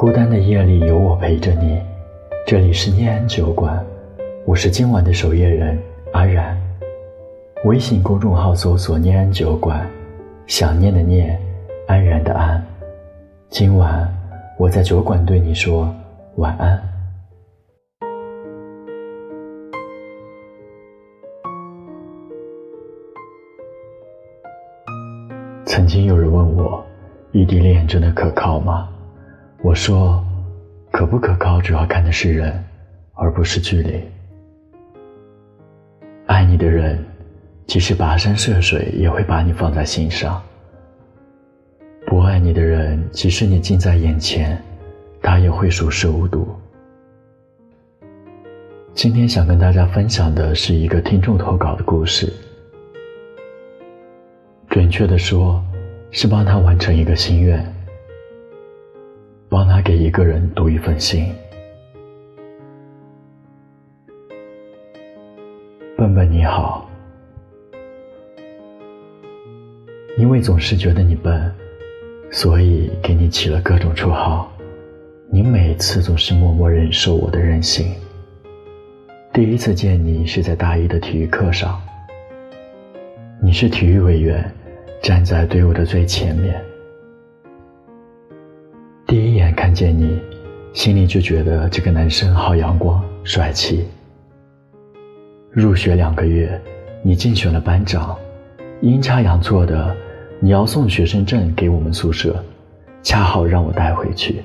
孤单的夜里有我陪着你，这里是念安酒馆，我是今晚的守夜人阿然。微信公众号搜索“念安酒馆”，想念的念，安然的安。今晚我在酒馆对你说晚安。曾经有人问我，异地恋真的可靠吗？我说，可不可靠，主要看的是人，而不是距离。爱你的人，即使跋山涉水，也会把你放在心上；不爱你的人，即使你近在眼前，他也会熟视无睹。今天想跟大家分享的是一个听众投稿的故事，准确的说，是帮他完成一个心愿。帮他给一个人读一份信。笨笨你好，因为总是觉得你笨，所以给你起了各种绰号。你每次总是默默忍受我的任性。第一次见你是在大一的体育课上，你是体育委员，站在队伍的最前面。看见你，心里就觉得这个男生好阳光帅气。入学两个月，你竞选了班长，阴差阳错的，你要送学生证给我们宿舍，恰好让我带回去。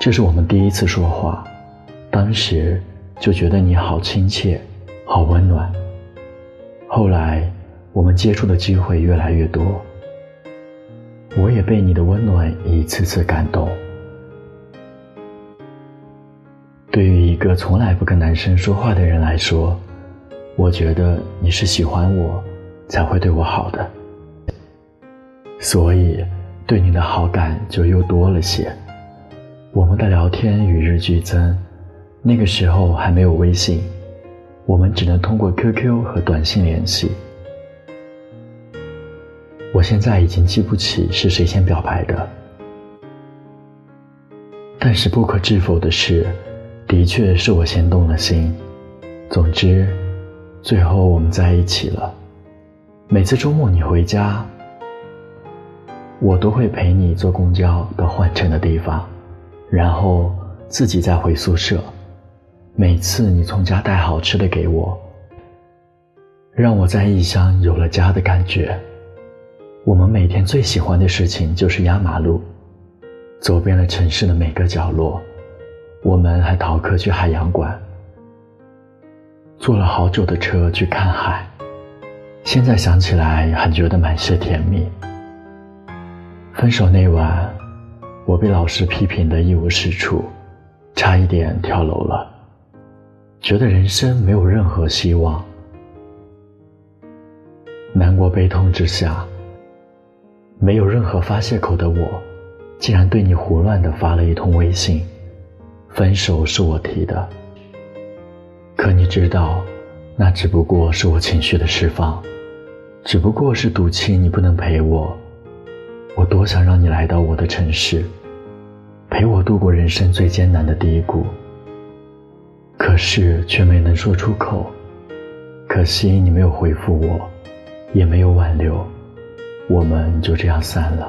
这是我们第一次说话，当时就觉得你好亲切，好温暖。后来我们接触的机会越来越多。我也被你的温暖一次次感动。对于一个从来不跟男生说话的人来说，我觉得你是喜欢我，才会对我好的，所以对你的好感就又多了些。我们的聊天与日俱增，那个时候还没有微信，我们只能通过 QQ 和短信联系。我现在已经记不起是谁先表白的，但是不可置否的是，的确是我先动了心。总之，最后我们在一起了。每次周末你回家，我都会陪你坐公交到换乘的地方，然后自己再回宿舍。每次你从家带好吃的给我，让我在异乡有了家的感觉。我们每天最喜欢的事情就是压马路，走遍了城市的每个角落。我们还逃课去海洋馆，坐了好久的车去看海。现在想起来还觉得满是甜蜜。分手那晚，我被老师批评的一无是处，差一点跳楼了，觉得人生没有任何希望。难过悲痛之下。没有任何发泄口的我，竟然对你胡乱的发了一通微信。分手是我提的，可你知道，那只不过是我情绪的释放，只不过是赌气你不能陪我。我多想让你来到我的城市，陪我度过人生最艰难的低谷。可是却没能说出口，可惜你没有回复我，也没有挽留。我们就这样散了。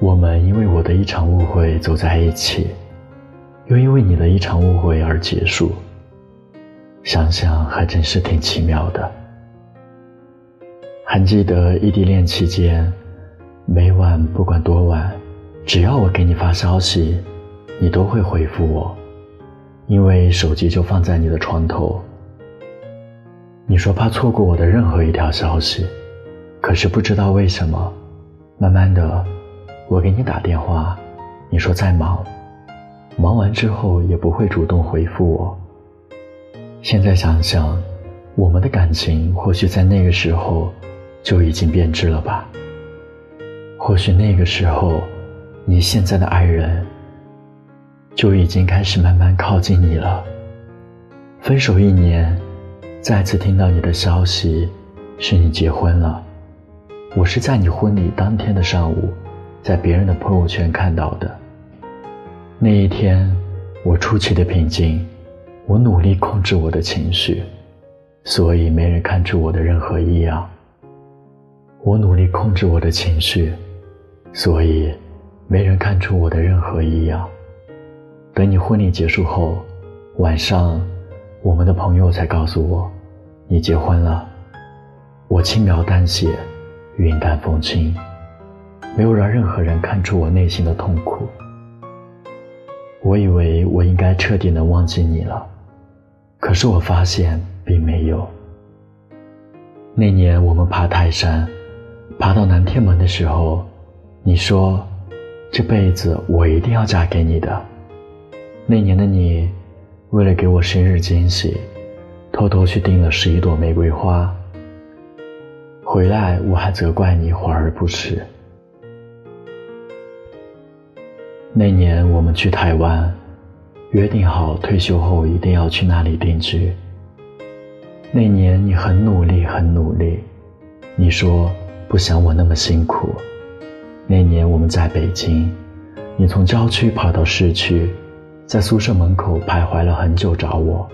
我们因为我的一场误会走在一起，又因为你的一场误会而结束。想想还真是挺奇妙的。还记得异地恋期间，每晚不管多晚，只要我给你发消息，你都会回复我，因为手机就放在你的床头。你说怕错过我的任何一条消息。可是不知道为什么，慢慢的，我给你打电话，你说在忙，忙完之后也不会主动回复我。现在想想，我们的感情或许在那个时候就已经变质了吧？或许那个时候，你现在的爱人就已经开始慢慢靠近你了。分手一年，再次听到你的消息，是你结婚了。我是在你婚礼当天的上午，在别人的朋友圈看到的。那一天，我出奇的平静，我努力控制我的情绪，所以没人看出我的任何异样。我努力控制我的情绪，所以没人看出我的任何异样。等你婚礼结束后，晚上，我们的朋友才告诉我，你结婚了。我轻描淡写，云淡风轻，没有让任何人看出我内心的痛苦。我以为我应该彻底能忘记你了，可是我发现并没有。那年我们爬泰山，爬到南天门的时候，你说，这辈子我一定要嫁给你的。那年的你，为了给我生日惊喜，偷偷去订了十一朵玫瑰花。回来，我还责怪你华而不实。那年我们去台湾，约定好退休后一定要去那里定居。那年你很努力，很努力，你说不想我那么辛苦。那年我们在北京，你从郊区跑到市区，在宿舍门口徘徊了很久找我，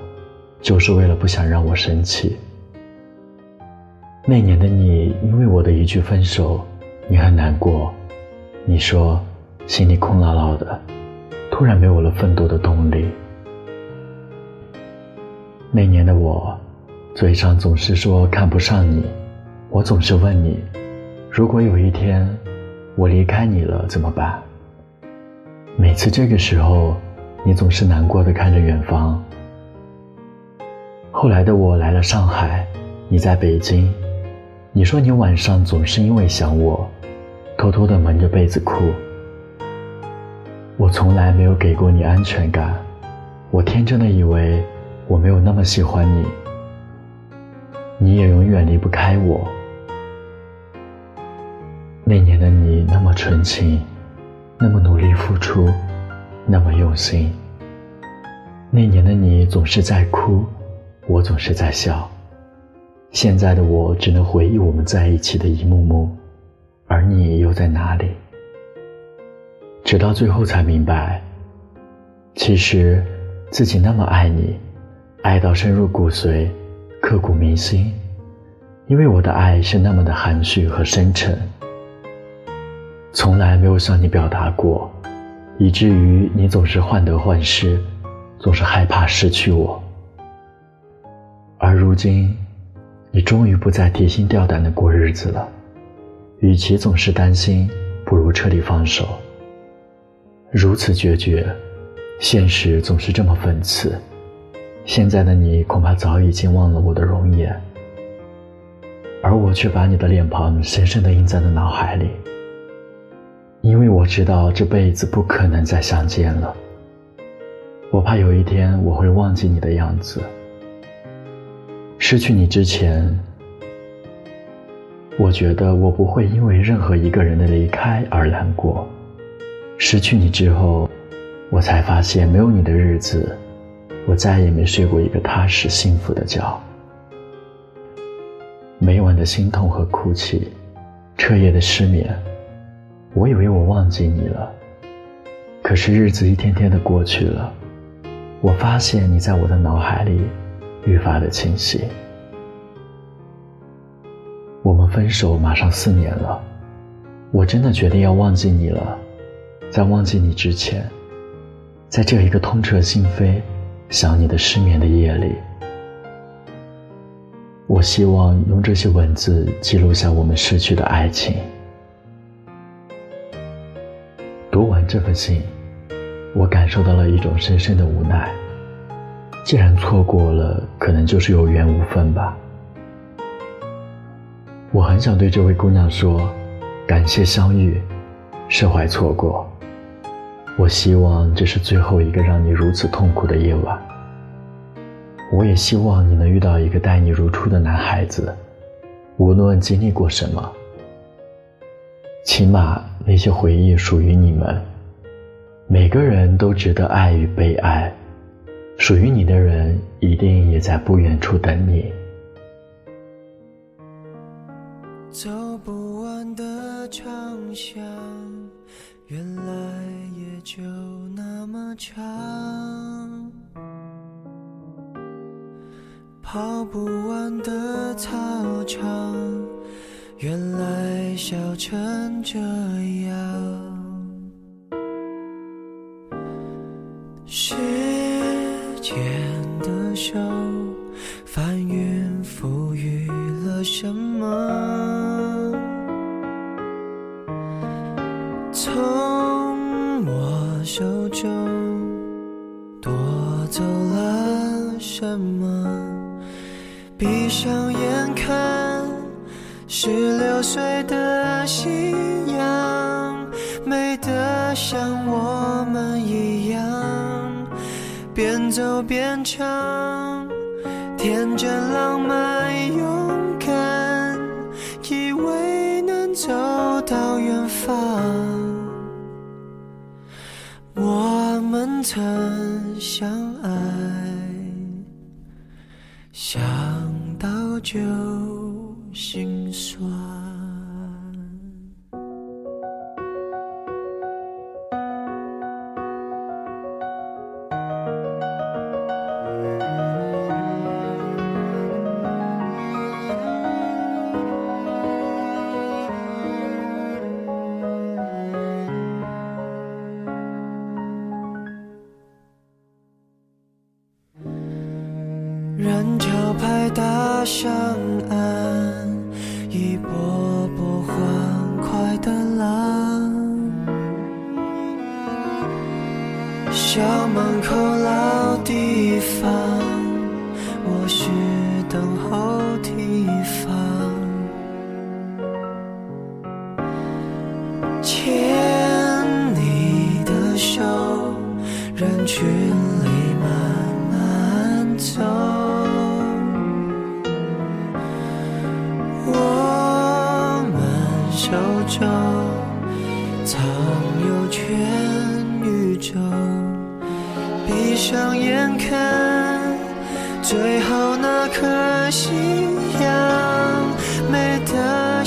就是为了不想让我生气。那年的你，因为我的一句分手，你很难过。你说心里空落落的，突然没有了奋斗的动力。那年的我，嘴上总是说看不上你，我总是问你，如果有一天我离开你了怎么办？每次这个时候，你总是难过的看着远方。后来的我来了上海，你在北京。你说你晚上总是因为想我，偷偷的蒙着被子哭。我从来没有给过你安全感，我天真的以为我没有那么喜欢你，你也永远离不开我。那年的你那么纯情，那么努力付出，那么用心。那年的你总是在哭，我总是在笑。现在的我只能回忆我们在一起的一幕幕，而你又在哪里？直到最后才明白，其实自己那么爱你，爱到深入骨髓，刻骨铭心。因为我的爱是那么的含蓄和深沉，从来没有向你表达过，以至于你总是患得患失，总是害怕失去我。而如今。你终于不再提心吊胆的过日子了，与其总是担心，不如彻底放手。如此决绝，现实总是这么讽刺。现在的你恐怕早已经忘了我的容颜，而我却把你的脸庞深深的印在了脑海里。因为我知道这辈子不可能再相见了，我怕有一天我会忘记你的样子。失去你之前，我觉得我不会因为任何一个人的离开而难过。失去你之后，我才发现没有你的日子，我再也没睡过一个踏实幸福的觉。每晚的心痛和哭泣，彻夜的失眠，我以为我忘记你了，可是日子一天天的过去了，我发现你在我的脑海里。愈发的清晰。我们分手马上四年了，我真的决定要忘记你了。在忘记你之前，在这一个痛彻心扉、想你的失眠的夜里，我希望用这些文字记录下我们逝去的爱情。读完这封信，我感受到了一种深深的无奈。既然错过了，可能就是有缘无分吧。我很想对这位姑娘说，感谢相遇，释怀错过。我希望这是最后一个让你如此痛苦的夜晚。我也希望你能遇到一个待你如初的男孩子，无论经历过什么，起码那些回忆属于你们。每个人都值得爱与被爱。属于你的人，一定也在不远处等你。走不完的长巷，原来就那么长。跑不完的操场，原来笑成这样。时间的手翻云覆雨了什么？上眼看，十六岁的夕阳，美得像我们一样，边走边唱，天真浪漫勇敢，以为能走到远方。我们曾相爱。就心酸。人潮拍打上岸，一波波欢快的浪。校门口老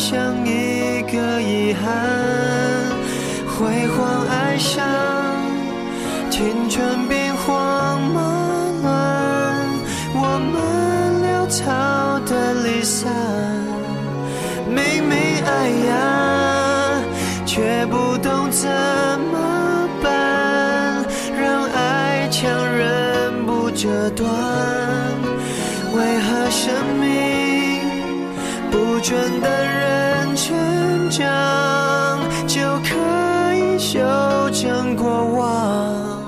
像一个遗憾。辉煌爱上青春兵荒马乱，我们潦草的离散。明明爱呀，却不懂怎么办，让爱强忍不折断。不准的人成长，就可以修正过往？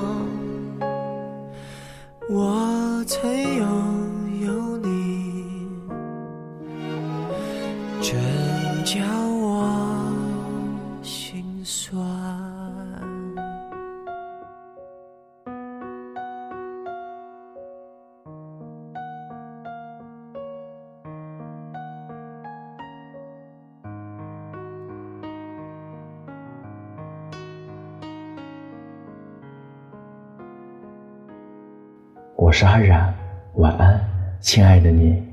我是安然，晚安，亲爱的你。